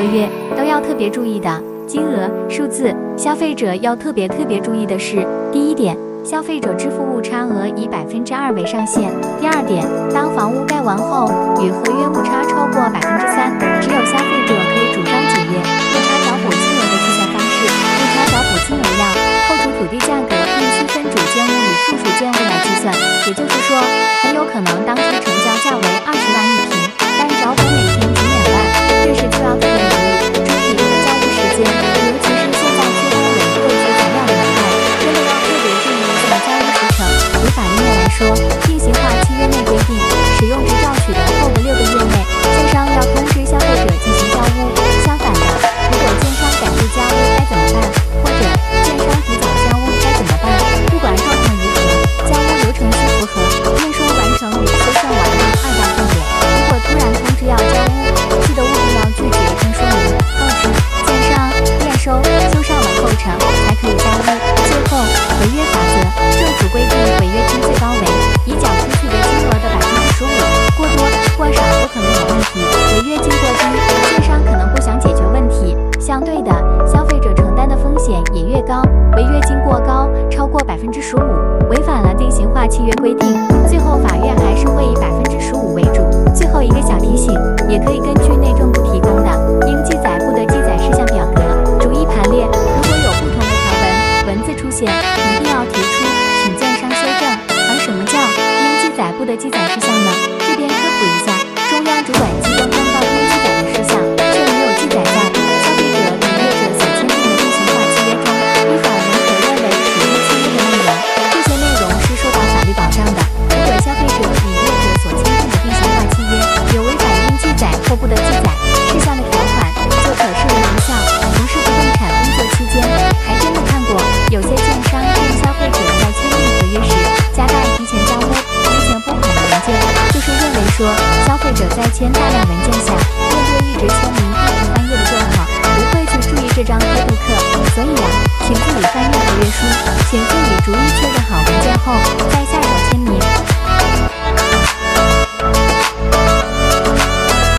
合约都要特别注意的。金额、数字，消费者要特别特别注意的是：第一点，消费者支付误差额以百分之二为上限；第二点，当房屋盖完后，与合约误差超过百分之三，只有消费者可以主张解约。误差找补金额的计算方式：误差找补金额要扣除土地价格，并区分主建物与附属建物来计算。也就是说，很有可能当初成交价为二十万一平，越高。违约金过高，超过百分之十五，违反了定型化契约规定，最后法院还是会以百分之十五为主。最后一个小提醒，也可以根据内政部提供的应记载部的记载事项表格逐一盘列，如果有不同的条文文字出现，一定要提出，请建商修正。而什么叫应记载部的记载事项呢？或不得记载事项的条款，就可视为无效。从事不动产工作期间，还真的看过有些建商建议消费者在签订合约时夹带提前交屋、提前拨款的文件，就是认为说消费者在签大量文件下，面对一直签名、一直翻页的状况，不会去注意这张黑布客。所以呀、请自己翻阅合约书，请自己逐一确认好文件后，再下手签名